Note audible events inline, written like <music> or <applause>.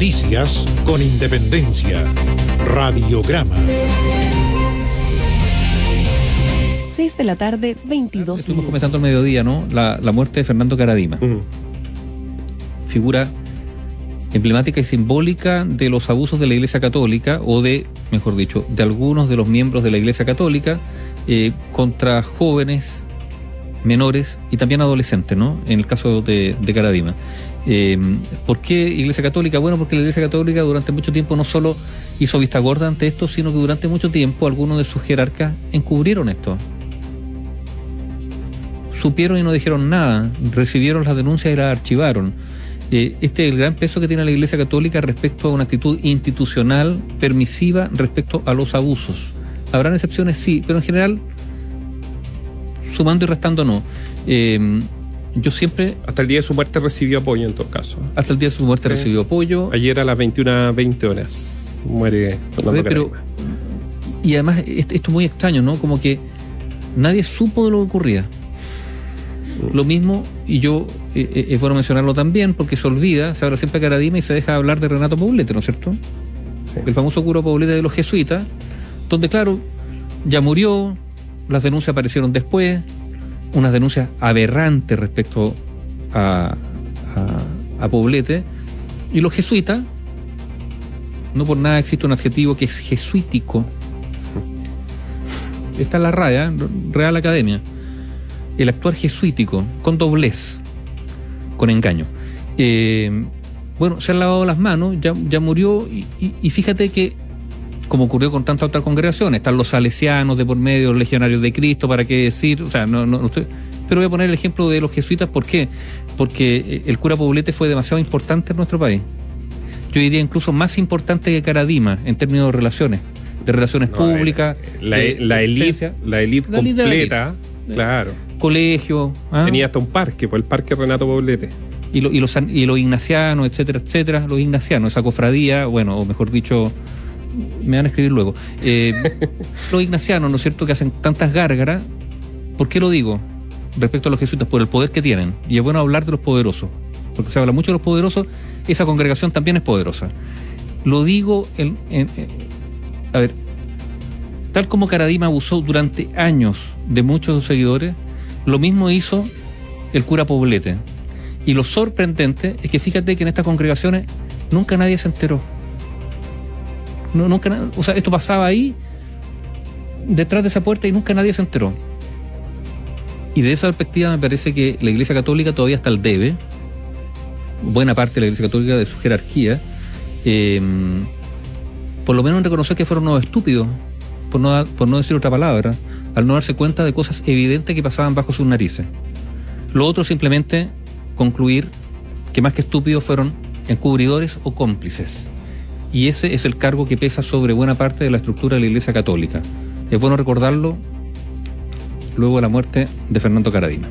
Noticias con independencia. Radiograma. 6 de la tarde, 22 Estuvimos comenzando al mediodía, ¿no? La, la muerte de Fernando Caradima. Figura emblemática y simbólica de los abusos de la Iglesia Católica, o de, mejor dicho, de algunos de los miembros de la Iglesia Católica eh, contra jóvenes, menores y también adolescentes, ¿no? En el caso de, de Caradima. Eh, ¿Por qué Iglesia Católica? Bueno, porque la Iglesia Católica durante mucho tiempo no solo hizo vista gorda ante esto, sino que durante mucho tiempo algunos de sus jerarcas encubrieron esto. Supieron y no dijeron nada, recibieron las denuncias y las archivaron. Eh, este es el gran peso que tiene la Iglesia Católica respecto a una actitud institucional permisiva respecto a los abusos. Habrán excepciones, sí, pero en general, sumando y restando, no. Eh, yo siempre. Hasta el día de su muerte recibió apoyo en todo caso. Hasta el día de su muerte recibió apoyo. Ayer a las 21.20 horas muere A Fernando ver, pero. Y además, esto es muy extraño, ¿no? Como que nadie supo de lo que ocurría. Lo mismo, y yo eh, eh, es bueno mencionarlo también, porque se olvida, se habla siempre de Caradima y se deja hablar de Renato Poblete, ¿no es cierto? Sí. El famoso cura Poblete de los jesuitas, donde, claro, ya murió, las denuncias aparecieron después, unas denuncias aberrantes respecto a, a, a Poblete, y los jesuitas, no por nada existe un adjetivo que es jesuítico. Está en la RAE, ¿eh? Real Academia. El actuar jesuítico, con doblez, con engaño. Eh, bueno, se han lavado las manos, ya, ya murió, y, fíjate que, como ocurrió con tantas otras congregaciones, están los salesianos de por medio, los legionarios de Cristo, para qué decir, o sea, no, no, estoy- pero voy a poner el ejemplo de los jesuitas, ¿por qué? Porque eh, el cura Poblete fue demasiado importante en nuestro país. Yo diría incluso más importante que Caradima en términos de relaciones, de relaciones No, públicas, La, de- la de elite, presencia, la elite La elite la completa, elite. claro. colegio, ¿ah? Tenía hasta un parque, pues el parque Renato Poblete. y, lo- y los, y los ignacianos, etcétera, etcétera, los ignacianos, esa cofradía, bueno, o mejor dicho, me van a escribir luego. Eh, <laughs> los ignacianos, ¿no es cierto?, que hacen tantas gárgaras, ¿por qué lo digo? Respecto a los jesuitas, por el poder que tienen. Y es bueno hablar de los poderosos, porque se habla mucho de los poderosos, esa congregación también es poderosa. Lo digo en, en- en- a ver, tal como Caradima abusó durante años de muchos de sus seguidores, lo mismo hizo el cura Poblete. Y lo sorprendente es que fíjate que en estas congregaciones nunca nadie se enteró. No, nunca, o sea, esto pasaba ahí, detrás de esa puerta, y nunca nadie se enteró. Y de esa perspectiva me parece que la Iglesia Católica todavía está al debe, buena parte de la Iglesia Católica de su jerarquía, eh, por lo menos en reconocer que fueron unos estúpidos, por no, por no decir otra palabra, al no darse cuenta de cosas evidentes que pasaban bajo sus narices. Lo otro simplemente concluir que más que estúpidos fueron encubridores o cómplices. Y ese es el cargo que pesa sobre buena parte de la estructura de la Iglesia Católica. Es bueno recordarlo luego de la muerte de Fernando Caradima.